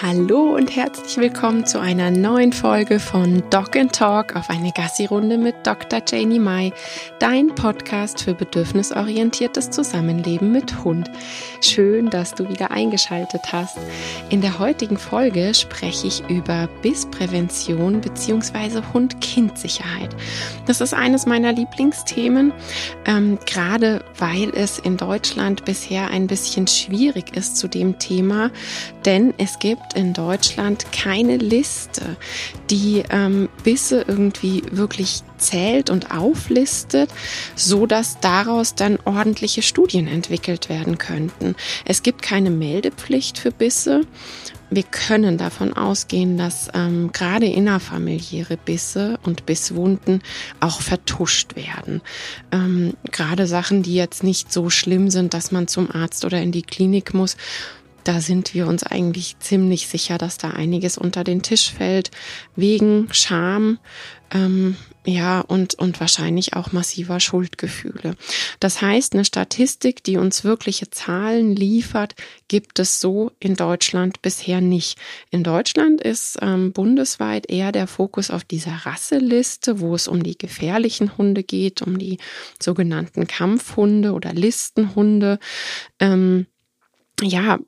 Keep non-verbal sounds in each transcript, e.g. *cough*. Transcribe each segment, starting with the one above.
Hallo und herzlich willkommen zu einer neuen Folge von Dog and Talk auf eine Gassi-Runde mit Dr. Janie Mai, dein Podcast für bedürfnisorientiertes Zusammenleben mit Hund. Schön, dass du wieder eingeschaltet hast. In der heutigen Folge spreche ich über Bissprävention bzw. Hund-Kind-Sicherheit. Das ist eines meiner Lieblingsthemen, ähm, gerade weil es in Deutschland bisher ein bisschen schwierig ist zu dem Thema, denn es gibt gibt in Deutschland keine Liste, die ähm, Bisse irgendwie wirklich zählt und auflistet, so dass daraus dann ordentliche Studien entwickelt werden könnten. Es gibt keine Meldepflicht für Bisse. Wir können davon ausgehen, dass ähm, gerade innerfamiliäre Bisse und Bisswunden auch vertuscht werden. Ähm, gerade Sachen, die jetzt nicht so schlimm sind, dass man zum Arzt oder in die Klinik muss, da sind wir uns eigentlich ziemlich sicher, dass da einiges unter den Tisch fällt, wegen Scham, ähm, ja, und, und wahrscheinlich auch massiver Schuldgefühle. Das heißt, eine Statistik, die uns wirkliche Zahlen liefert, gibt es so in Deutschland bisher nicht. In Deutschland ist ähm, bundesweit eher der Fokus auf dieser Rasseliste, wo es um die gefährlichen Hunde geht, um die sogenannten Kampfhunde oder Listenhunde. Ähm, ja,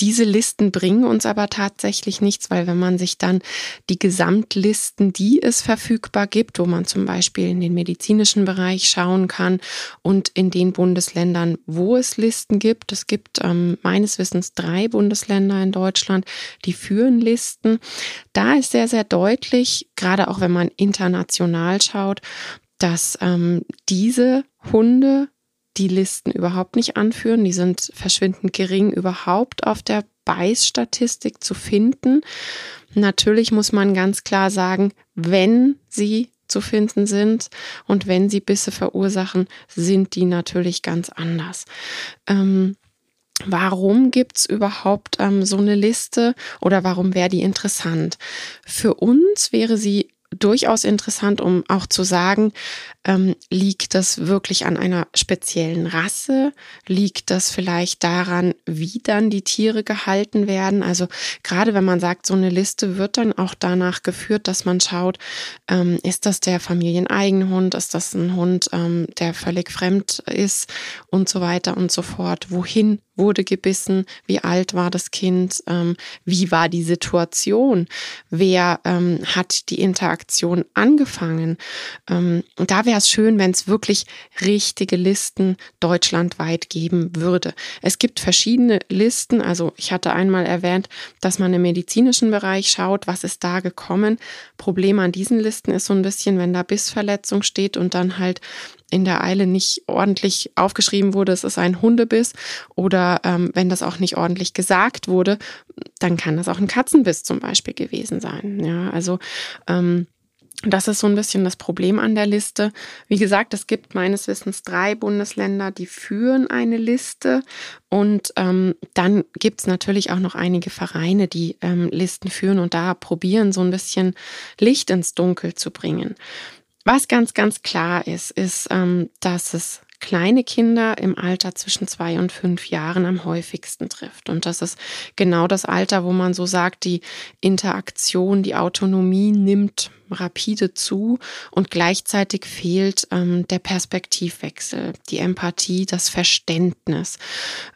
diese Listen bringen uns aber tatsächlich nichts, weil wenn man sich dann die Gesamtlisten, die es verfügbar gibt, wo man zum Beispiel in den medizinischen Bereich schauen kann und in den Bundesländern, wo es Listen gibt, es gibt ähm, meines Wissens drei Bundesländer in Deutschland, die führen Listen. Da ist sehr, sehr deutlich, gerade auch wenn man international schaut, dass ähm, diese Hunde die Listen überhaupt nicht anführen. Die sind verschwindend gering überhaupt auf der Beißstatistik zu finden. Natürlich muss man ganz klar sagen, wenn sie zu finden sind und wenn sie Bisse verursachen, sind die natürlich ganz anders. Ähm, Warum gibt's überhaupt ähm, so eine Liste oder warum wäre die interessant? Für uns wäre sie durchaus interessant, um auch zu sagen, ähm, liegt das wirklich an einer speziellen Rasse? Liegt das vielleicht daran, wie dann die Tiere gehalten werden? Also gerade wenn man sagt, so eine Liste wird dann auch danach geführt, dass man schaut, ähm, ist das der familieneigene Hund? Ist das ein Hund, ähm, der völlig fremd ist und so weiter und so fort? Wohin wurde gebissen? Wie alt war das Kind? Ähm, wie war die Situation? Wer ähm, hat die Interaktion angefangen? Ähm, da wäre es schön, wenn es wirklich richtige Listen deutschlandweit geben würde. Es gibt verschiedene Listen. Also ich hatte einmal erwähnt, dass man im medizinischen Bereich schaut, was ist da gekommen. Problem an diesen Listen ist so ein bisschen, wenn da Bissverletzung steht und dann halt in der Eile nicht ordentlich aufgeschrieben wurde, es ist ein Hundebiss oder ähm, wenn das auch nicht ordentlich gesagt wurde, dann kann das auch ein Katzenbiss zum Beispiel gewesen sein. Ja, also ähm, das ist so ein bisschen das Problem an der Liste. Wie gesagt, es gibt meines Wissens drei Bundesländer, die führen eine Liste. Und ähm, dann gibt es natürlich auch noch einige Vereine, die ähm, Listen führen und da probieren, so ein bisschen Licht ins Dunkel zu bringen. Was ganz, ganz klar ist, ist, ähm, dass es kleine Kinder im Alter zwischen zwei und fünf Jahren am häufigsten trifft. Und das ist genau das Alter, wo man so sagt, die Interaktion, die Autonomie nimmt rapide zu und gleichzeitig fehlt ähm, der Perspektivwechsel, die Empathie, das Verständnis.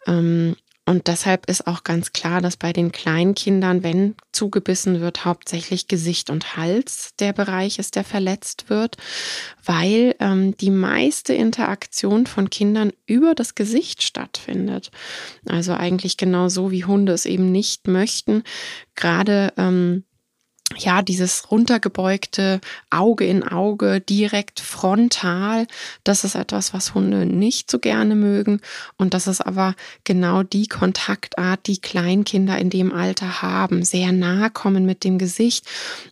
Ähm, und deshalb ist auch ganz klar, dass bei den Kleinkindern, wenn zugebissen wird, hauptsächlich Gesicht und Hals der Bereich ist, der verletzt wird, weil ähm, die meiste Interaktion von Kindern über das Gesicht stattfindet. Also eigentlich genau so, wie Hunde es eben nicht möchten. Gerade ähm, ja, dieses runtergebeugte Auge in Auge, direkt frontal, das ist etwas, was Hunde nicht so gerne mögen. Und das ist aber genau die Kontaktart, die Kleinkinder in dem Alter haben. Sehr nah kommen mit dem Gesicht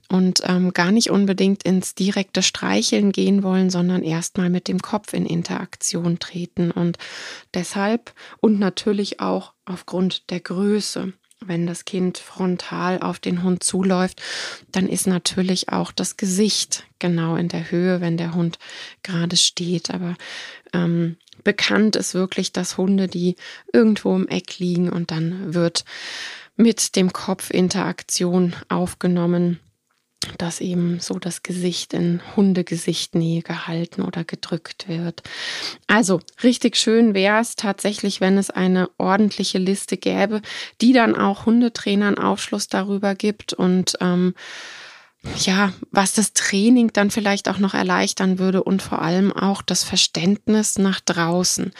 und ähm, gar nicht unbedingt ins direkte Streicheln gehen wollen, sondern erstmal mit dem Kopf in Interaktion treten. Und deshalb und natürlich auch aufgrund der Größe wenn das Kind frontal auf den Hund zuläuft, dann ist natürlich auch das Gesicht genau in der Höhe, wenn der Hund gerade steht. Aber ähm, bekannt ist wirklich, dass Hunde, die irgendwo im Eck liegen und dann wird mit dem Kopf Interaktion aufgenommen dass eben so das Gesicht in Hundegesichtnähe gehalten oder gedrückt wird. Also richtig schön wäre es tatsächlich, wenn es eine ordentliche Liste gäbe, die dann auch Hundetrainern Aufschluss darüber gibt und ähm, ja, was das Training dann vielleicht auch noch erleichtern würde und vor allem auch das Verständnis nach draußen.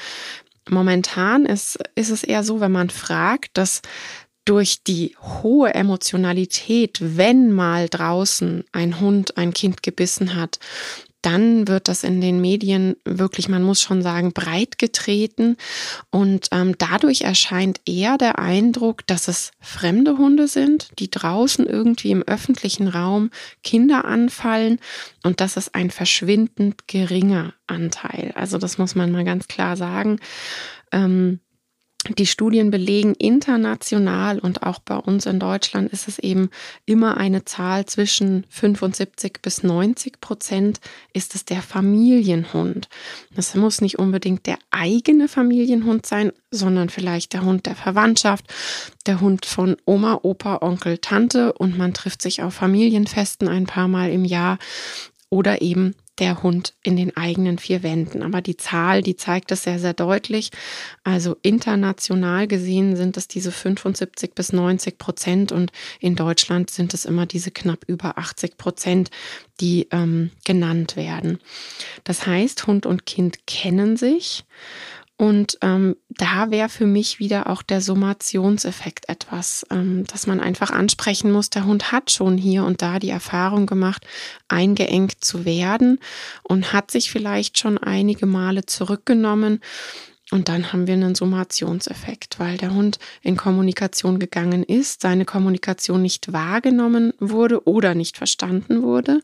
Momentan ist, ist es eher so, wenn man fragt, dass durch die hohe Emotionalität, wenn mal draußen ein Hund ein Kind gebissen hat, dann wird das in den Medien wirklich, man muss schon sagen, breit getreten. Und ähm, dadurch erscheint eher der Eindruck, dass es fremde Hunde sind, die draußen irgendwie im öffentlichen Raum Kinder anfallen. Und das ist ein verschwindend geringer Anteil. Also das muss man mal ganz klar sagen. Ähm, die Studien belegen international und auch bei uns in Deutschland ist es eben immer eine Zahl zwischen 75 bis 90 Prozent ist es der Familienhund. Das muss nicht unbedingt der eigene Familienhund sein, sondern vielleicht der Hund der Verwandtschaft, der Hund von Oma, Opa, Onkel, Tante und man trifft sich auf Familienfesten ein paar Mal im Jahr oder eben der Hund in den eigenen vier Wänden. Aber die Zahl, die zeigt es sehr, sehr deutlich. Also international gesehen sind es diese 75 bis 90 Prozent und in Deutschland sind es immer diese knapp über 80 Prozent, die ähm, genannt werden. Das heißt, Hund und Kind kennen sich. Und ähm, da wäre für mich wieder auch der Summationseffekt etwas, ähm, dass man einfach ansprechen muss. Der Hund hat schon hier und da die Erfahrung gemacht, eingeengt zu werden und hat sich vielleicht schon einige Male zurückgenommen. Und dann haben wir einen Summationseffekt, weil der Hund in Kommunikation gegangen ist, seine Kommunikation nicht wahrgenommen wurde oder nicht verstanden wurde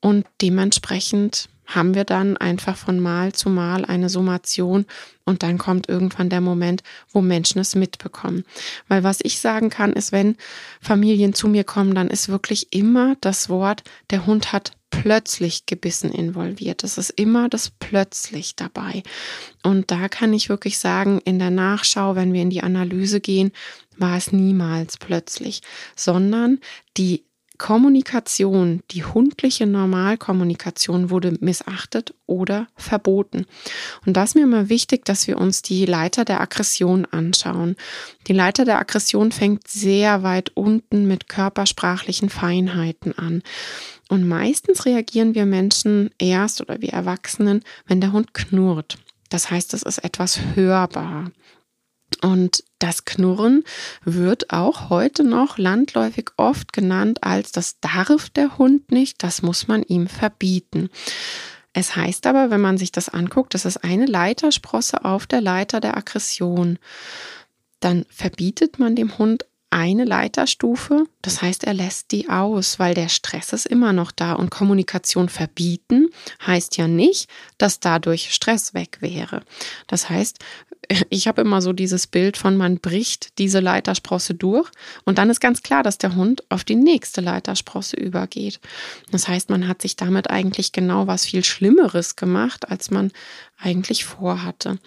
und dementsprechend haben wir dann einfach von Mal zu Mal eine Summation und dann kommt irgendwann der Moment, wo Menschen es mitbekommen. Weil was ich sagen kann, ist, wenn Familien zu mir kommen, dann ist wirklich immer das Wort, der Hund hat plötzlich gebissen involviert. Es ist immer das plötzlich dabei. Und da kann ich wirklich sagen, in der Nachschau, wenn wir in die Analyse gehen, war es niemals plötzlich, sondern die Kommunikation, die hundliche Normalkommunikation wurde missachtet oder verboten. Und da ist mir immer wichtig, dass wir uns die Leiter der Aggression anschauen. Die Leiter der Aggression fängt sehr weit unten mit körpersprachlichen Feinheiten an. Und meistens reagieren wir Menschen erst oder wir Erwachsenen, wenn der Hund knurrt. Das heißt, es ist etwas hörbar. Und das Knurren wird auch heute noch landläufig oft genannt als das darf der Hund nicht, das muss man ihm verbieten. Es heißt aber, wenn man sich das anguckt, das ist eine Leitersprosse auf der Leiter der Aggression. Dann verbietet man dem Hund eine Leiterstufe, das heißt, er lässt die aus, weil der Stress ist immer noch da und Kommunikation verbieten heißt ja nicht, dass dadurch Stress weg wäre. Das heißt, ich habe immer so dieses Bild von, man bricht diese Leitersprosse durch und dann ist ganz klar, dass der Hund auf die nächste Leitersprosse übergeht. Das heißt, man hat sich damit eigentlich genau was viel Schlimmeres gemacht, als man eigentlich vorhatte.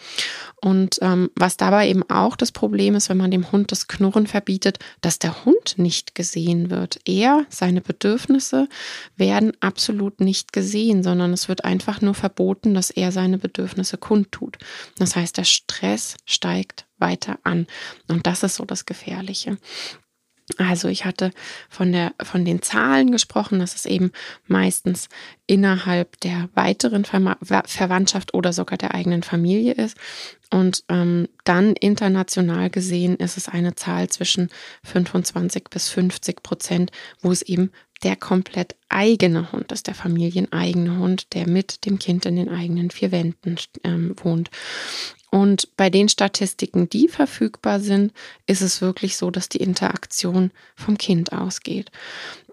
Und ähm, was dabei eben auch das Problem ist, wenn man dem Hund das Knurren verbietet, dass der Hund nicht gesehen wird. Er, seine Bedürfnisse werden absolut nicht gesehen, sondern es wird einfach nur verboten, dass er seine Bedürfnisse kundtut. Das heißt, der Stress steigt weiter an. Und das ist so das Gefährliche. Also ich hatte von der von den Zahlen gesprochen, dass es eben meistens innerhalb der weiteren Ver Verwandtschaft oder sogar der eigenen Familie ist. Und ähm, dann international gesehen ist es eine Zahl zwischen 25 bis 50 Prozent, wo es eben der komplett eigene Hund ist, der familieneigene Hund, der mit dem Kind in den eigenen vier Wänden ähm, wohnt. Und bei den Statistiken, die verfügbar sind, ist es wirklich so, dass die Interaktion vom Kind ausgeht.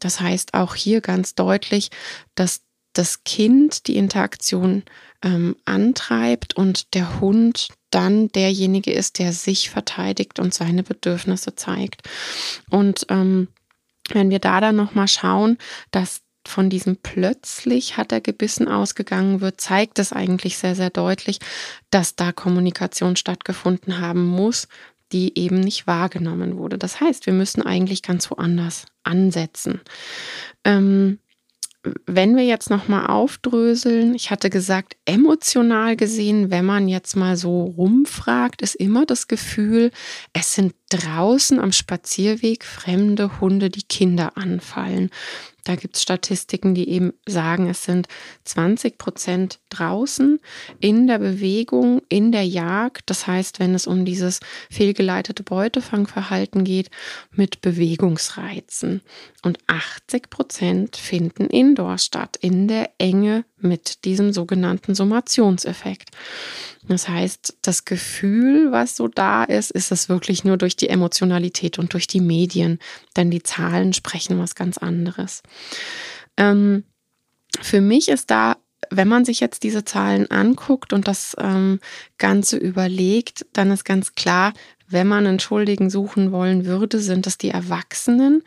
Das heißt auch hier ganz deutlich, dass das Kind die Interaktion ähm, antreibt und der Hund dann derjenige ist, der sich verteidigt und seine Bedürfnisse zeigt. Und ähm, wenn wir da dann nochmal schauen, dass von diesem plötzlich hat er gebissen ausgegangen wird, zeigt es eigentlich sehr, sehr deutlich, dass da Kommunikation stattgefunden haben muss, die eben nicht wahrgenommen wurde. Das heißt, wir müssen eigentlich ganz woanders ansetzen. Ähm, wenn wir jetzt nochmal aufdröseln, ich hatte gesagt, emotional gesehen, wenn man jetzt mal so rumfragt, ist immer das Gefühl, es sind draußen am Spazierweg fremde Hunde, die Kinder anfallen. Da gibt es Statistiken, die eben sagen, es sind 20 Prozent draußen in der Bewegung, in der Jagd. Das heißt, wenn es um dieses fehlgeleitete Beutefangverhalten geht, mit Bewegungsreizen. Und 80 Prozent finden indoor statt, in der Enge mit diesem sogenannten Summationseffekt. Das heißt, das Gefühl, was so da ist, ist es wirklich nur durch die Emotionalität und durch die Medien, denn die Zahlen sprechen was ganz anderes. Ähm, für mich ist da wenn man sich jetzt diese Zahlen anguckt und das ähm, Ganze überlegt, dann ist ganz klar, wenn man einen Schuldigen suchen wollen würde, sind es die Erwachsenen,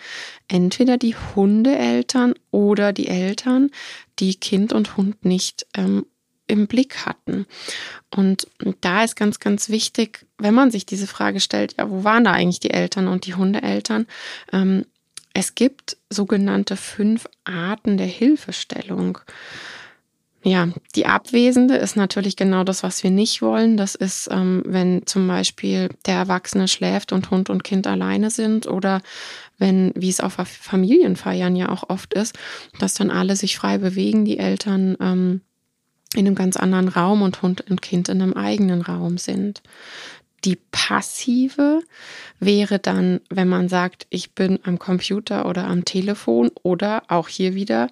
entweder die Hundeeltern oder die Eltern, die Kind und Hund nicht ähm, im Blick hatten. Und da ist ganz, ganz wichtig, wenn man sich diese Frage stellt, ja, wo waren da eigentlich die Eltern und die Hundeeltern? Ähm, es gibt sogenannte fünf Arten der Hilfestellung. Ja, die abwesende ist natürlich genau das, was wir nicht wollen. Das ist, ähm, wenn zum Beispiel der Erwachsene schläft und Hund und Kind alleine sind oder wenn, wie es auf Familienfeiern ja auch oft ist, dass dann alle sich frei bewegen, die Eltern ähm, in einem ganz anderen Raum und Hund und Kind in einem eigenen Raum sind. Die passive wäre dann, wenn man sagt, ich bin am Computer oder am Telefon oder auch hier wieder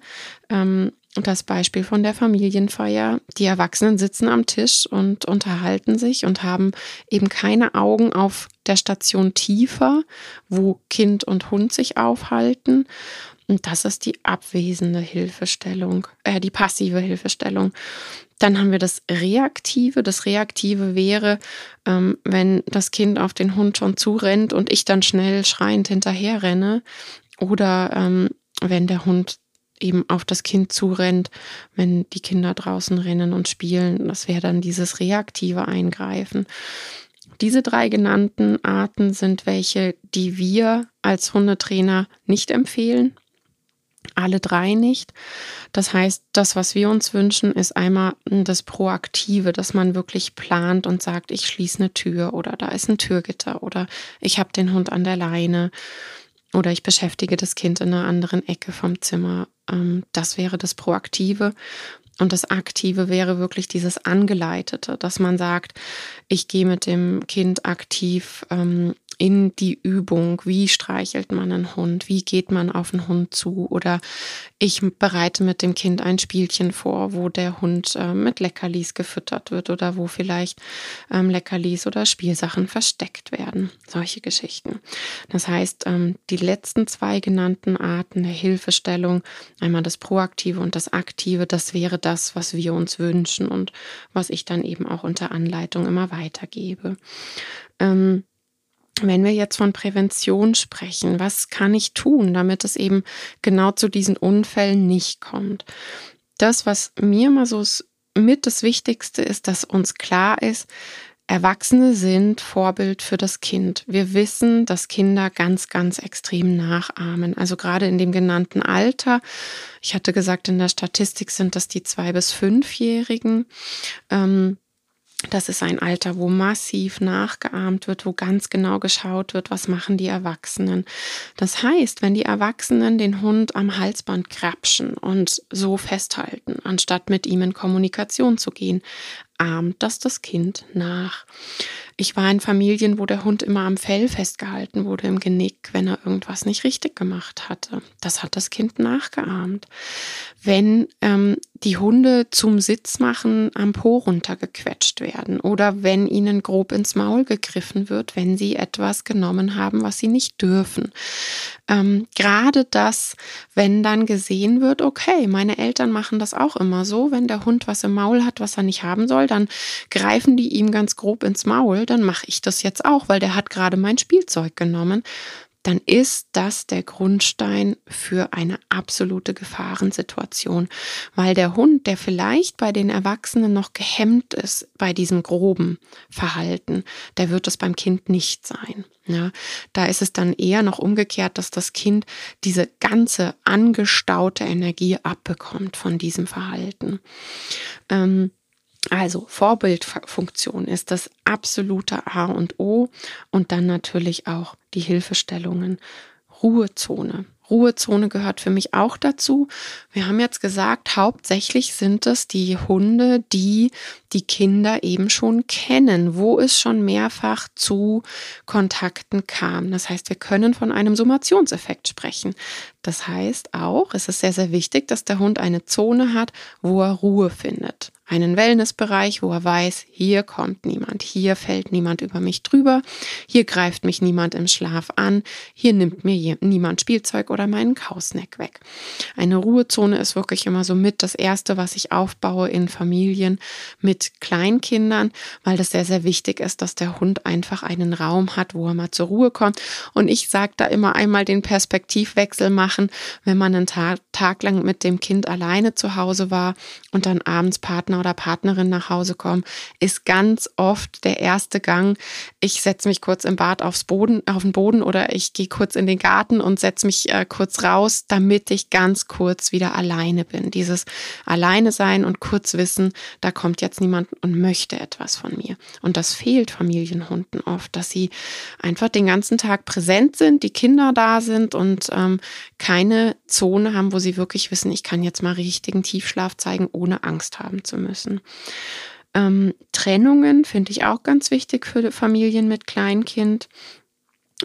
ähm, das Beispiel von der Familienfeier. Die Erwachsenen sitzen am Tisch und unterhalten sich und haben eben keine Augen auf der Station tiefer, wo Kind und Hund sich aufhalten. Und das ist die abwesende Hilfestellung, äh, die passive Hilfestellung. Dann haben wir das Reaktive. Das Reaktive wäre, ähm, wenn das Kind auf den Hund schon zurennt und ich dann schnell schreiend hinterher renne. Oder ähm, wenn der Hund eben auf das Kind zurennt, wenn die Kinder draußen rennen und spielen. Das wäre dann dieses reaktive Eingreifen. Diese drei genannten Arten sind welche, die wir als Hundetrainer nicht empfehlen alle drei nicht. Das heißt, das, was wir uns wünschen, ist einmal das Proaktive, dass man wirklich plant und sagt, ich schließe eine Tür oder da ist ein Türgitter oder ich habe den Hund an der Leine oder ich beschäftige das Kind in einer anderen Ecke vom Zimmer. Ähm, das wäre das Proaktive. Und das Aktive wäre wirklich dieses Angeleitete, dass man sagt, ich gehe mit dem Kind aktiv ähm, in die Übung, wie streichelt man einen Hund, wie geht man auf einen Hund zu oder ich bereite mit dem Kind ein Spielchen vor, wo der Hund äh, mit Leckerlis gefüttert wird oder wo vielleicht ähm, Leckerlis oder Spielsachen versteckt werden. Solche Geschichten. Das heißt, ähm, die letzten zwei genannten Arten der Hilfestellung, einmal das Proaktive und das Aktive, das wäre das, was wir uns wünschen und was ich dann eben auch unter Anleitung immer weitergebe. Ähm, wenn wir jetzt von Prävention sprechen, was kann ich tun, damit es eben genau zu diesen Unfällen nicht kommt? Das, was mir mal so mit das Wichtigste ist, dass uns klar ist, Erwachsene sind Vorbild für das Kind. Wir wissen, dass Kinder ganz, ganz extrem nachahmen. Also gerade in dem genannten Alter. Ich hatte gesagt, in der Statistik sind das die zwei bis fünfjährigen. Ähm, das ist ein Alter, wo massiv nachgeahmt wird, wo ganz genau geschaut wird, was machen die Erwachsenen. Das heißt, wenn die Erwachsenen den Hund am Halsband krapschen und so festhalten, anstatt mit ihm in Kommunikation zu gehen, ahmt das das Kind nach. Ich war in Familien, wo der Hund immer am Fell festgehalten wurde, im Genick, wenn er irgendwas nicht richtig gemacht hatte. Das hat das Kind nachgeahmt. Wenn ähm, die Hunde zum Sitz machen am Po runtergequetscht werden oder wenn ihnen grob ins Maul gegriffen wird, wenn sie etwas genommen haben, was sie nicht dürfen. Ähm, Gerade das, wenn dann gesehen wird, okay, meine Eltern machen das auch immer so, wenn der Hund was im Maul hat, was er nicht haben soll, dann greifen die ihm ganz grob ins Maul, dann mache ich das jetzt auch, weil der hat gerade mein Spielzeug genommen dann ist das der Grundstein für eine absolute Gefahrensituation, weil der Hund, der vielleicht bei den Erwachsenen noch gehemmt ist bei diesem groben Verhalten, der wird es beim Kind nicht sein. Ja, da ist es dann eher noch umgekehrt, dass das Kind diese ganze angestaute Energie abbekommt von diesem Verhalten. Ähm, also Vorbildfunktion ist das absolute A und O und dann natürlich auch die Hilfestellungen. Ruhezone. Ruhezone gehört für mich auch dazu. Wir haben jetzt gesagt, hauptsächlich sind es die Hunde, die die Kinder eben schon kennen, wo es schon mehrfach zu Kontakten kam. Das heißt, wir können von einem Summationseffekt sprechen. Das heißt auch, es ist sehr, sehr wichtig, dass der Hund eine Zone hat, wo er Ruhe findet einen Wellnessbereich, wo er weiß, hier kommt niemand, hier fällt niemand über mich drüber, hier greift mich niemand im Schlaf an, hier nimmt mir niemand Spielzeug oder meinen Kausnack weg. Eine Ruhezone ist wirklich immer so mit das Erste, was ich aufbaue in Familien mit Kleinkindern, weil das sehr, sehr wichtig ist, dass der Hund einfach einen Raum hat, wo er mal zur Ruhe kommt. Und ich sage da immer einmal den Perspektivwechsel machen, wenn man einen Tag, Tag lang mit dem Kind alleine zu Hause war und dann abends Partner Partner oder Partnerin nach Hause kommen, ist ganz oft der erste Gang. Ich setze mich kurz im Bad aufs Boden, auf den Boden oder ich gehe kurz in den Garten und setze mich äh, kurz raus, damit ich ganz kurz wieder alleine bin. Dieses Alleine sein und kurz wissen, da kommt jetzt niemand und möchte etwas von mir. Und das fehlt Familienhunden oft, dass sie einfach den ganzen Tag präsent sind, die Kinder da sind und ähm, keine Zone haben, wo sie wirklich wissen, ich kann jetzt mal richtigen Tiefschlaf zeigen, ohne Angst haben zu müssen müssen. Ähm, Trennungen finde ich auch ganz wichtig für Familien mit Kleinkind.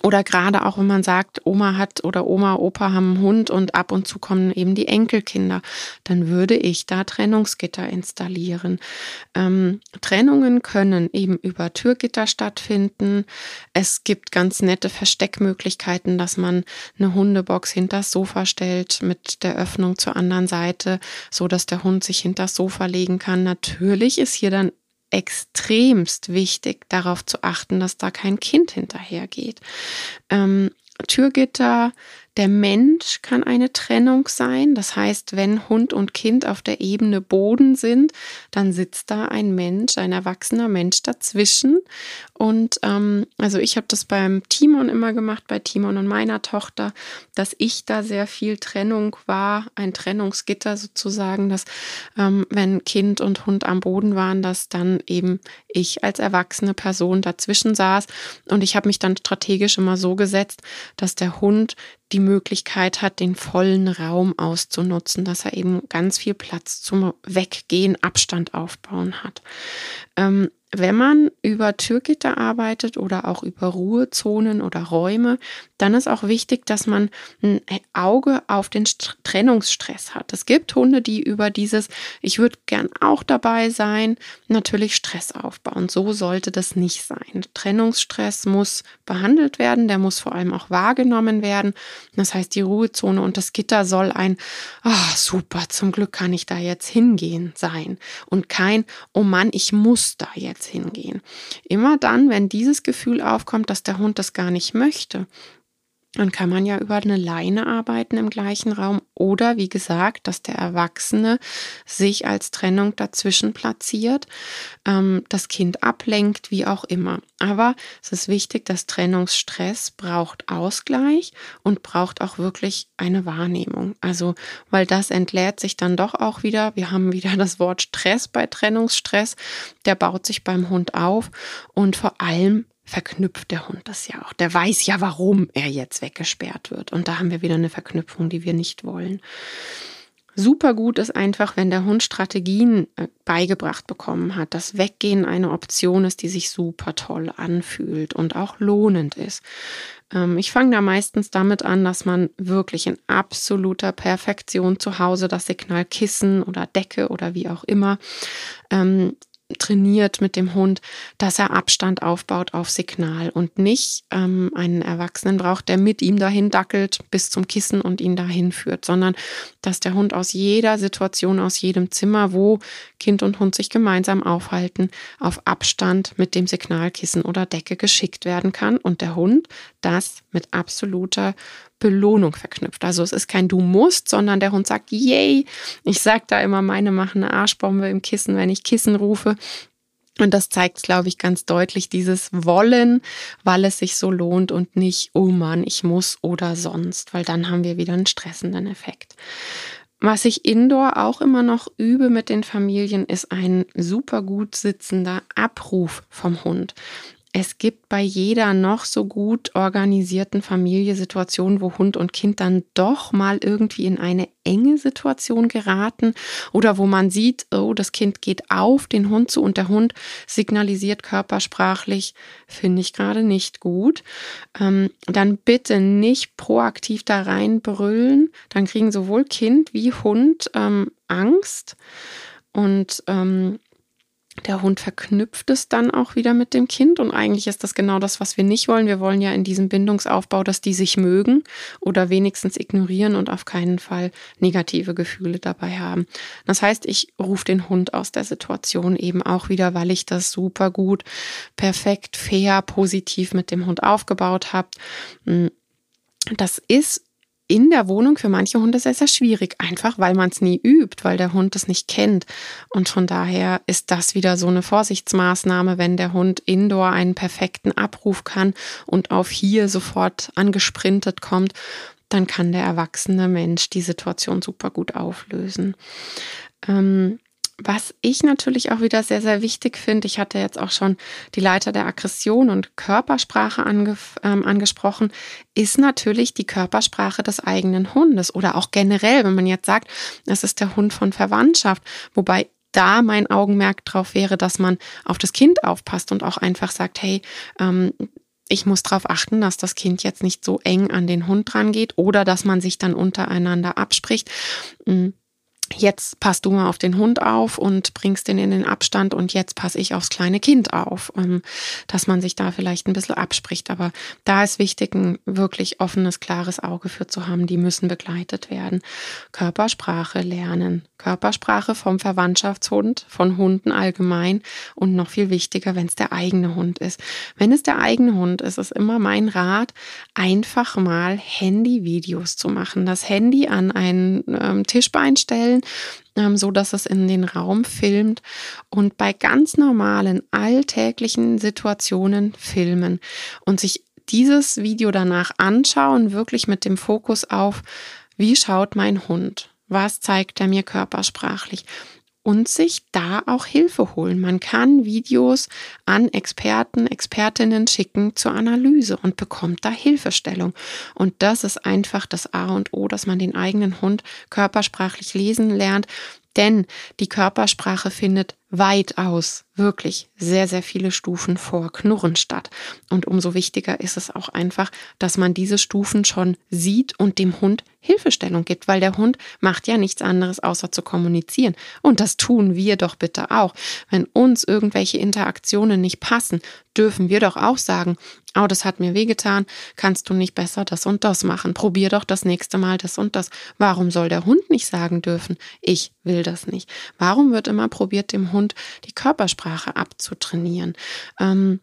Oder gerade auch, wenn man sagt, Oma hat oder Oma, Opa haben einen Hund und ab und zu kommen eben die Enkelkinder, dann würde ich da Trennungsgitter installieren. Ähm, Trennungen können eben über Türgitter stattfinden. Es gibt ganz nette Versteckmöglichkeiten, dass man eine Hundebox hinter das Sofa stellt mit der Öffnung zur anderen Seite, so dass der Hund sich hinter das Sofa legen kann. Natürlich ist hier dann extremst wichtig, darauf zu achten, dass da kein Kind hinterhergeht. Ähm, Türgitter der Mensch kann eine Trennung sein. Das heißt, wenn Hund und Kind auf der Ebene Boden sind, dann sitzt da ein Mensch, ein erwachsener Mensch dazwischen. Und ähm, also ich habe das beim Timon immer gemacht, bei Timon und meiner Tochter, dass ich da sehr viel Trennung war, ein Trennungsgitter sozusagen, dass ähm, wenn Kind und Hund am Boden waren, dass dann eben ich als erwachsene Person dazwischen saß. Und ich habe mich dann strategisch immer so gesetzt, dass der Hund die Möglichkeit hat, den vollen Raum auszunutzen, dass er eben ganz viel Platz zum Weggehen, Abstand aufbauen hat. Ähm, wenn man über Türgitter arbeitet oder auch über Ruhezonen oder Räume, dann ist auch wichtig, dass man ein Auge auf den Trennungsstress hat. Es gibt Hunde, die über dieses, ich würde gern auch dabei sein, natürlich Stress aufbauen. So sollte das nicht sein. Trennungsstress muss behandelt werden, der muss vor allem auch wahrgenommen werden. Das heißt, die Ruhezone und das Gitter soll ein, oh, super, zum Glück kann ich da jetzt hingehen sein und kein, oh Mann, ich muss da jetzt jetzt hingehen. Immer dann, wenn dieses Gefühl aufkommt, dass der Hund das gar nicht möchte, dann kann man ja über eine Leine arbeiten im gleichen Raum oder wie gesagt, dass der Erwachsene sich als Trennung dazwischen platziert, ähm, das Kind ablenkt, wie auch immer. Aber es ist wichtig, dass Trennungsstress braucht Ausgleich und braucht auch wirklich eine Wahrnehmung. Also, weil das entlädt sich dann doch auch wieder. Wir haben wieder *laughs* das Wort Stress bei Trennungsstress. Der baut sich beim Hund auf und vor allem verknüpft der Hund das ja auch. Der weiß ja, warum er jetzt weggesperrt wird. Und da haben wir wieder eine Verknüpfung, die wir nicht wollen. Super gut ist einfach, wenn der Hund Strategien äh, beigebracht bekommen hat, dass Weggehen eine Option ist, die sich super toll anfühlt und auch lohnend ist. Ähm, ich fange da meistens damit an, dass man wirklich in absoluter Perfektion zu Hause das Signal Kissen oder Decke oder wie auch immer ähm, trainiert mit dem Hund, dass er Abstand aufbaut auf Signal und nicht ähm, einen Erwachsenen braucht, der mit ihm dahin dackelt bis zum Kissen und ihn dahin führt, sondern dass der Hund aus jeder Situation, aus jedem Zimmer, wo Kind und Hund sich gemeinsam aufhalten, auf Abstand mit dem Signalkissen oder Decke geschickt werden kann und der Hund das mit absoluter Belohnung verknüpft. Also es ist kein Du musst, sondern der Hund sagt, yay. Ich sage da immer, meine machen eine Arschbombe im Kissen, wenn ich Kissen rufe. Und das zeigt, glaube ich, ganz deutlich dieses Wollen, weil es sich so lohnt und nicht, oh Mann, ich muss oder sonst, weil dann haben wir wieder einen stressenden Effekt. Was ich indoor auch immer noch übe mit den Familien, ist ein super gut sitzender Abruf vom Hund es gibt bei jeder noch so gut organisierten Familie Situationen, wo Hund und Kind dann doch mal irgendwie in eine enge Situation geraten oder wo man sieht, oh, das Kind geht auf den Hund zu und der Hund signalisiert körpersprachlich, finde ich gerade nicht gut. Ähm, dann bitte nicht proaktiv da rein brüllen. Dann kriegen sowohl Kind wie Hund ähm, Angst. Und ähm, der Hund verknüpft es dann auch wieder mit dem Kind und eigentlich ist das genau das, was wir nicht wollen. Wir wollen ja in diesem Bindungsaufbau, dass die sich mögen oder wenigstens ignorieren und auf keinen Fall negative Gefühle dabei haben. Das heißt, ich rufe den Hund aus der Situation eben auch wieder, weil ich das super gut, perfekt, fair, positiv mit dem Hund aufgebaut habe. Hm, das ist in der Wohnung für manche Hunde sehr, sehr schwierig, einfach weil man es nie übt, weil der Hund es nicht kennt. Und von daher ist das wieder so eine Vorsichtsmaßnahme, wenn der Hund indoor einen perfekten Abruf kann und auf hier sofort angesprintet kommt, dann kann der erwachsene Mensch die Situation super gut auflösen. Ähm, was ich natürlich auch wieder sehr, sehr wichtig finde, ich hatte jetzt auch schon die Leiter der Aggression und Körpersprache ange, ähm, angesprochen, ist natürlich die Körpersprache des eigenen Hundes oder auch generell, wenn man jetzt sagt, es ist der Hund von Verwandtschaft, wobei da mein Augenmerk drauf wäre, dass man auf das Kind aufpasst und auch einfach sagt, hey, ähm, ich muss darauf achten, dass das Kind jetzt nicht so eng an den Hund dran geht oder dass man sich dann untereinander abspricht. Hm, jetzt passt du mal auf den Hund auf und bringst den in den Abstand und jetzt passe ich aufs kleine Kind auf, ähm, dass man sich da vielleicht ein bisschen abspricht. Aber da ist wichtig, ein wirklich offenes, klares Auge für zu haben. Die müssen begleitet werden. Körpersprache lernen. Körpersprache vom Verwandtschaftshund, von Hunden allgemein und noch viel wichtiger, wenn es der eigene Hund ist. Wenn es der eigene Hund ist, ist immer mein Rat, einfach mal Handyvideos zu machen. Das Handy an einen ähm, Tischbein stellen, ähm, so dass es in den Raum filmt und bei ganz normalen alltäglichen Situationen filmen und sich dieses Video danach anschauen, wirklich mit dem Fokus auf, wie schaut mein Hund? Was zeigt er mir körpersprachlich? Und sich da auch Hilfe holen. Man kann Videos an Experten, Expertinnen schicken zur Analyse und bekommt da Hilfestellung. Und das ist einfach das A und O, dass man den eigenen Hund körpersprachlich lesen lernt, denn die Körpersprache findet weitaus wirklich sehr, sehr viele Stufen vor Knurren statt. Und umso wichtiger ist es auch einfach, dass man diese Stufen schon sieht und dem Hund Hilfestellung gibt, weil der Hund macht ja nichts anderes außer zu kommunizieren. Und das tun wir doch bitte auch. Wenn uns irgendwelche Interaktionen nicht passen, dürfen wir doch auch sagen, oh, das hat mir wehgetan, kannst du nicht besser das und das machen? Probier doch das nächste Mal das und das. Warum soll der Hund nicht sagen dürfen, ich will das nicht? Warum wird immer probiert, dem Hund die Körpersprache abzutrainieren? Ähm,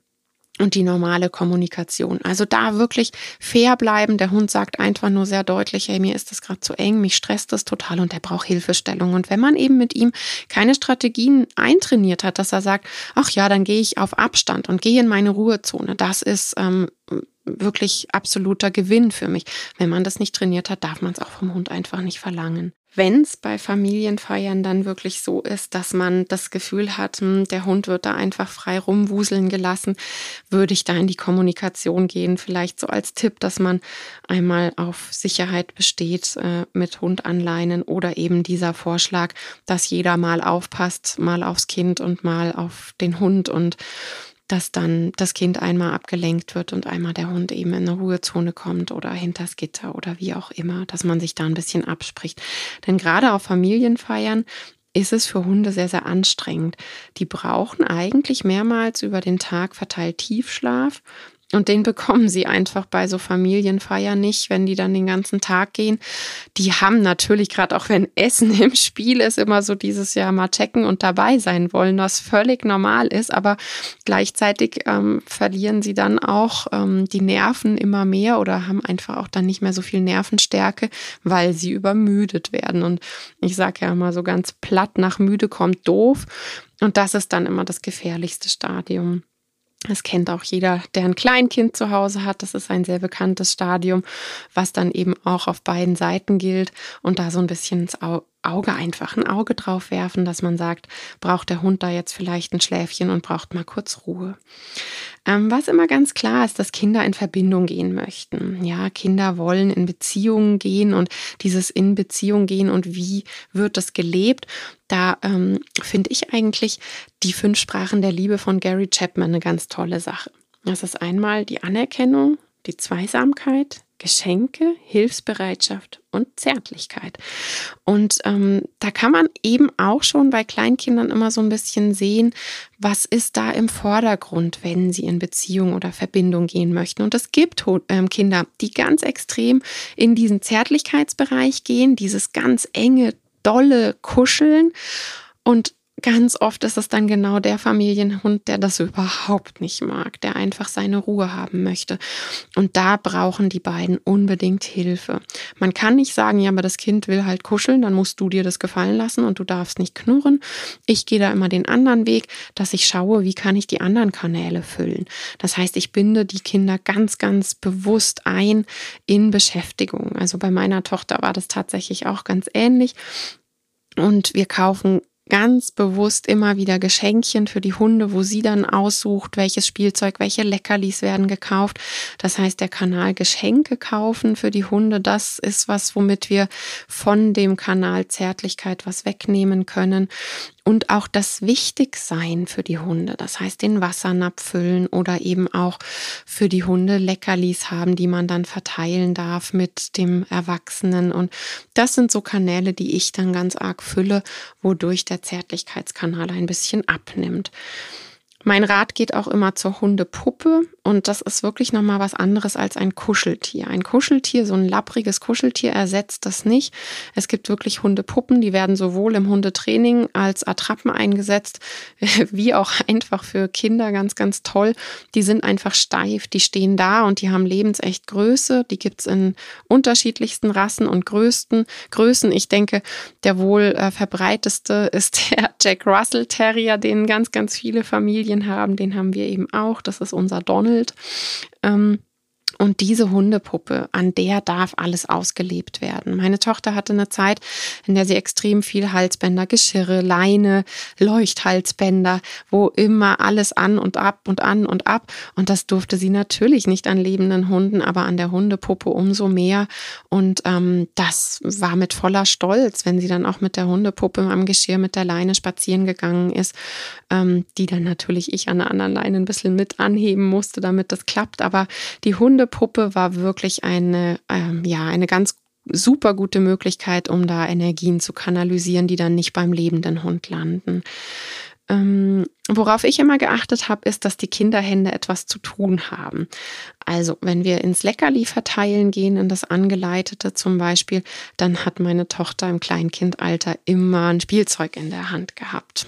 und die normale Kommunikation. Also da wirklich fair bleiben. Der Hund sagt einfach nur sehr deutlich, hey, mir ist das gerade zu eng, mich stresst das total und er braucht Hilfestellung. Und wenn man eben mit ihm keine Strategien eintrainiert hat, dass er sagt, ach ja, dann gehe ich auf Abstand und gehe in meine Ruhezone, das ist ähm, wirklich absoluter Gewinn für mich. Wenn man das nicht trainiert hat, darf man es auch vom Hund einfach nicht verlangen wenn es bei Familienfeiern dann wirklich so ist, dass man das Gefühl hat, hm, der Hund wird da einfach frei rumwuseln gelassen, würde ich da in die Kommunikation gehen. Vielleicht so als Tipp, dass man einmal auf Sicherheit besteht äh, mit Hund anleinen oder eben dieser Vorschlag, dass jeder mal aufpasst, mal aufs Kind und mal auf den Hund und dass dann das Kind einmal abgelenkt wird und einmal der Hund eben in eine Ruhezone kommt oder hinters Gitter oder wie auch immer, dass man sich da ein bisschen abspricht. Denn gerade auf Familienfeiern ist es für Hunde sehr, sehr anstrengend. Die brauchen eigentlich mehrmals über den Tag verteilt Tiefschlaf und den bekommen sie einfach bei so Familienfeiern nicht, wenn die dann den ganzen Tag gehen. Die haben natürlich, gerade auch wenn Essen im Spiel ist, immer so dieses Jahr mal checken und dabei sein wollen, was völlig normal ist. Aber gleichzeitig ähm, verlieren sie dann auch ähm, die Nerven immer mehr oder haben einfach auch dann nicht mehr so viel Nervenstärke, weil sie übermüdet werden. Und ich sage ja immer so ganz platt, nach müde kommt doof. Und das ist dann immer das gefährlichste Stadium. Das kennt auch jeder, der ein Kleinkind zu Hause hat. Das ist ein sehr bekanntes Stadium, was dann eben auch auf beiden Seiten gilt und da so ein bisschen ins Auge einfach ein Auge drauf werfen, dass man sagt, braucht der Hund da jetzt vielleicht ein Schläfchen und braucht mal kurz Ruhe. Ähm, was immer ganz klar ist, dass Kinder in Verbindung gehen möchten. Ja, Kinder wollen in Beziehungen gehen und dieses in Beziehung gehen und wie wird das gelebt? Da ähm, finde ich eigentlich die fünf Sprachen der Liebe von Gary Chapman eine ganz tolle Sache. Das ist einmal die Anerkennung, die Zweisamkeit, Geschenke, Hilfsbereitschaft und Zärtlichkeit. Und ähm, da kann man eben auch schon bei Kleinkindern immer so ein bisschen sehen, was ist da im Vordergrund, wenn sie in Beziehung oder Verbindung gehen möchten. Und es gibt ähm, Kinder, die ganz extrem in diesen Zärtlichkeitsbereich gehen, dieses ganz enge, dolle Kuscheln. Und Ganz oft ist es dann genau der Familienhund, der das überhaupt nicht mag, der einfach seine Ruhe haben möchte. Und da brauchen die beiden unbedingt Hilfe. Man kann nicht sagen, ja, aber das Kind will halt kuscheln, dann musst du dir das gefallen lassen und du darfst nicht knurren. Ich gehe da immer den anderen Weg, dass ich schaue, wie kann ich die anderen Kanäle füllen. Das heißt, ich binde die Kinder ganz, ganz bewusst ein in Beschäftigung. Also bei meiner Tochter war das tatsächlich auch ganz ähnlich. Und wir kaufen ganz bewusst immer wieder Geschenkchen für die Hunde, wo sie dann aussucht, welches Spielzeug, welche Leckerlis werden gekauft. Das heißt, der Kanal Geschenke kaufen für die Hunde, das ist was, womit wir von dem Kanal Zärtlichkeit was wegnehmen können und auch das Wichtigsein für die Hunde. Das heißt, den Wassernapf füllen oder eben auch für die Hunde Leckerlis haben, die man dann verteilen darf mit dem Erwachsenen. Und das sind so Kanäle, die ich dann ganz arg fülle, wodurch der Zärtlichkeitskanal ein bisschen abnimmt. Mein Rat geht auch immer zur Hundepuppe und das ist wirklich nochmal was anderes als ein Kuscheltier. Ein Kuscheltier, so ein lappriges Kuscheltier ersetzt das nicht. Es gibt wirklich Hundepuppen, die werden sowohl im Hundetraining als Attrappen eingesetzt, *laughs* wie auch einfach für Kinder ganz, ganz toll. Die sind einfach steif, die stehen da und die haben lebensecht Größe. Die gibt's in unterschiedlichsten Rassen und größten Größen. Ich denke, der wohl äh, verbreiteste *laughs* ist der Jack Russell Terrier, den ganz, ganz viele Familien Familien haben, den haben wir eben auch. Das ist unser Donald. Ähm, und diese Hundepuppe, an der darf alles ausgelebt werden. Meine Tochter hatte eine Zeit, in der sie extrem viel Halsbänder, Geschirre, Leine, Leuchthalsbänder, wo immer alles an und ab und an und ab. Und das durfte sie natürlich nicht an lebenden Hunden, aber an der Hundepuppe umso mehr. Und ähm, das war mit voller Stolz, wenn sie dann auch mit der Hundepuppe am Geschirr mit der Leine spazieren gegangen ist, ähm, die dann natürlich ich an der anderen Leine ein bisschen mit anheben musste, damit das klappt. Aber die Hunde Puppe war wirklich eine, ähm, ja, eine ganz super gute Möglichkeit, um da Energien zu kanalisieren, die dann nicht beim lebenden Hund landen. Ähm, worauf ich immer geachtet habe, ist, dass die Kinderhände etwas zu tun haben. Also, wenn wir ins Leckerli verteilen gehen, in das Angeleitete zum Beispiel, dann hat meine Tochter im Kleinkindalter immer ein Spielzeug in der Hand gehabt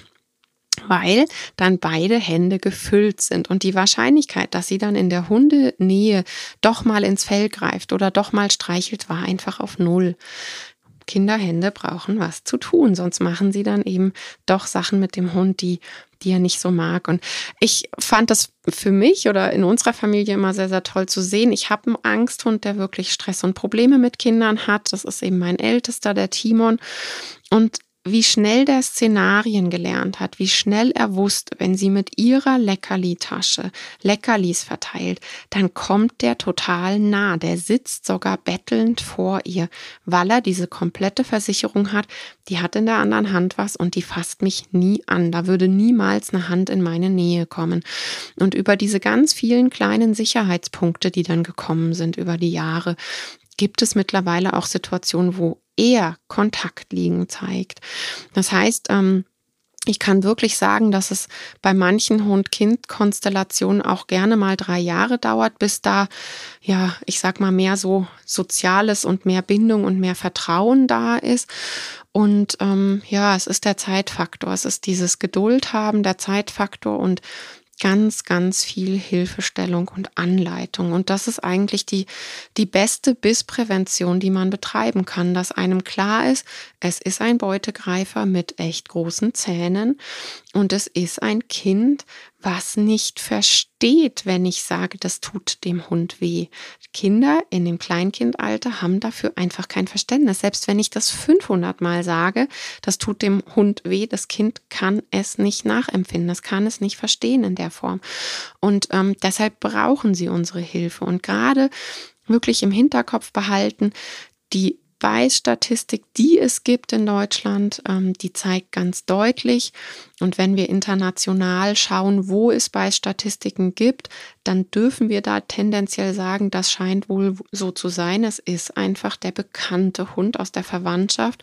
weil dann beide Hände gefüllt sind und die Wahrscheinlichkeit, dass sie dann in der Hundenähe doch mal ins Fell greift oder doch mal streichelt, war einfach auf Null. Kinderhände brauchen was zu tun, sonst machen sie dann eben doch Sachen mit dem Hund, die die er nicht so mag. Und ich fand das für mich oder in unserer Familie immer sehr, sehr toll zu sehen. Ich habe einen Angsthund, der wirklich Stress und Probleme mit Kindern hat. Das ist eben mein ältester, der Timon. Und wie schnell der Szenarien gelernt hat, wie schnell er wusste, wenn sie mit ihrer Leckerli-Tasche Leckerlis verteilt, dann kommt der total nah. Der sitzt sogar bettelnd vor ihr, weil er diese komplette Versicherung hat, die hat in der anderen Hand was und die fasst mich nie an. Da würde niemals eine Hand in meine Nähe kommen. Und über diese ganz vielen kleinen Sicherheitspunkte, die dann gekommen sind über die Jahre, gibt es mittlerweile auch Situationen, wo er Kontakt liegen zeigt. Das heißt, ähm, ich kann wirklich sagen, dass es bei manchen Hund-Kind-Konstellationen auch gerne mal drei Jahre dauert, bis da, ja, ich sag mal, mehr so Soziales und mehr Bindung und mehr Vertrauen da ist. Und ähm, ja, es ist der Zeitfaktor. Es ist dieses Geduld haben, der Zeitfaktor und ganz, ganz viel Hilfestellung und Anleitung. Und das ist eigentlich die, die beste Bissprävention, die man betreiben kann, dass einem klar ist, es ist ein Beutegreifer mit echt großen Zähnen und es ist ein Kind, was nicht versteht, wenn ich sage, das tut dem Hund weh. Kinder in dem Kleinkindalter haben dafür einfach kein Verständnis. Selbst wenn ich das 500 Mal sage, das tut dem Hund weh, das Kind kann es nicht nachempfinden, das kann es nicht verstehen in der Form. Und ähm, deshalb brauchen sie unsere Hilfe. Und gerade wirklich im Hinterkopf behalten, die Beißstatistik, die es gibt in Deutschland, ähm, die zeigt ganz deutlich, und wenn wir international schauen, wo es Beißstatistiken gibt, dann dürfen wir da tendenziell sagen, das scheint wohl so zu sein. Es ist einfach der bekannte Hund aus der Verwandtschaft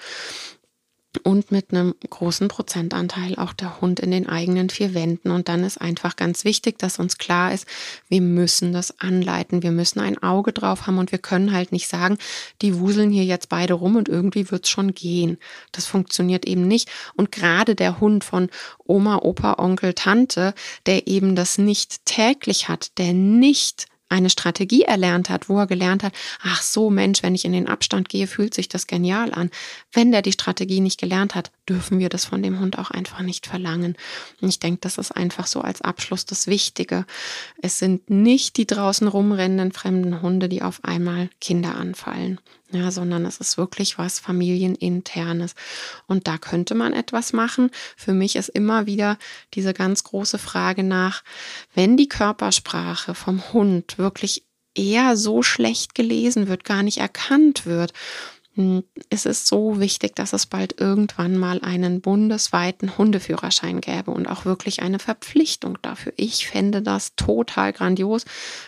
und mit einem großen Prozentanteil auch der Hund in den eigenen vier Wänden. Und dann ist einfach ganz wichtig, dass uns klar ist, wir müssen das anleiten, wir müssen ein Auge drauf haben und wir können halt nicht sagen, die wuseln hier jetzt beide rum und irgendwie wird's schon gehen. Das funktioniert eben nicht. Und gerade der Hund von Oma, Opa, Onkel, Tante, der eben das nicht täglich hat, der nicht eine Strategie erlernt hat, wo er gelernt hat, ach so Mensch, wenn ich in den Abstand gehe, fühlt sich das genial an. Wenn der die Strategie nicht gelernt hat, dürfen wir das von dem Hund auch einfach nicht verlangen. Und ich denke, das ist einfach so als Abschluss das Wichtige. Es sind nicht die draußen rumrennenden fremden Hunde, die auf einmal Kinder anfallen ja, sondern es ist wirklich was familieninternes. Und da könnte man etwas machen. Für mich ist immer wieder diese ganz große Frage nach, wenn die Körpersprache vom Hund wirklich eher so schlecht gelesen wird, gar nicht erkannt wird es ist so wichtig, dass es bald irgendwann mal einen bundesweiten Hundeführerschein gäbe und auch wirklich eine Verpflichtung dafür. Ich fände das total grandios,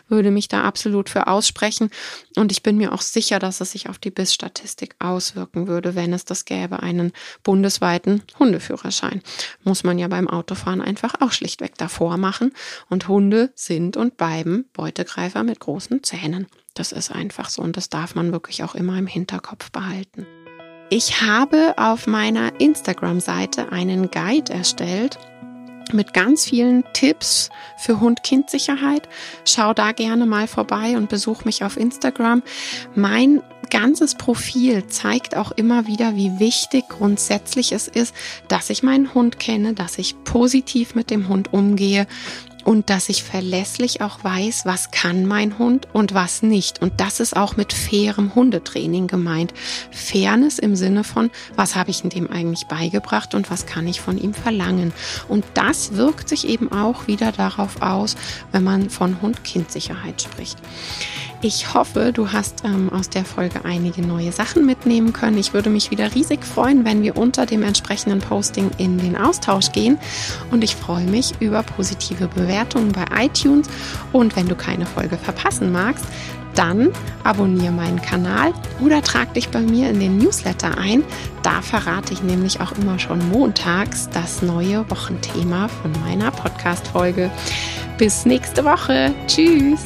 würde mich da absolut für aussprechen und ich bin mir auch sicher, dass es sich auf die Bissstatistik auswirken würde, wenn es das gäbe, einen bundesweiten Hundeführerschein. Muss man ja beim Autofahren einfach auch schlichtweg davor machen und Hunde sind und bleiben Beutegreifer mit großen Zähnen. Das ist einfach so und das darf man wirklich auch immer im Hinterkopf behalten. Ich habe auf meiner Instagram-Seite einen Guide erstellt mit ganz vielen Tipps für Hund-Kind-Sicherheit. Schau da gerne mal vorbei und besuch mich auf Instagram. Mein ganzes Profil zeigt auch immer wieder, wie wichtig grundsätzlich es ist, dass ich meinen Hund kenne, dass ich positiv mit dem Hund umgehe und dass ich verlässlich auch weiß, was kann mein Hund und was nicht. Und das ist auch mit fairem Hundetraining gemeint. Fairness im Sinne von, was habe ich dem eigentlich beigebracht und was kann ich von ihm verlangen. Und das wirkt sich eben auch wieder darauf aus, wenn man von Hund-Kind-Sicherheit spricht. Ich hoffe, du hast ähm, aus der Folge einige neue Sachen mitnehmen können. Ich würde mich wieder riesig freuen, wenn wir unter dem entsprechenden Posting in den Austausch gehen. Und ich freue mich über positive Bewertungen bei iTunes. Und wenn du keine Folge verpassen magst, dann abonniere meinen Kanal oder trag dich bei mir in den Newsletter ein. Da verrate ich nämlich auch immer schon montags das neue Wochenthema von meiner Podcast-Folge. Bis nächste Woche. Tschüss.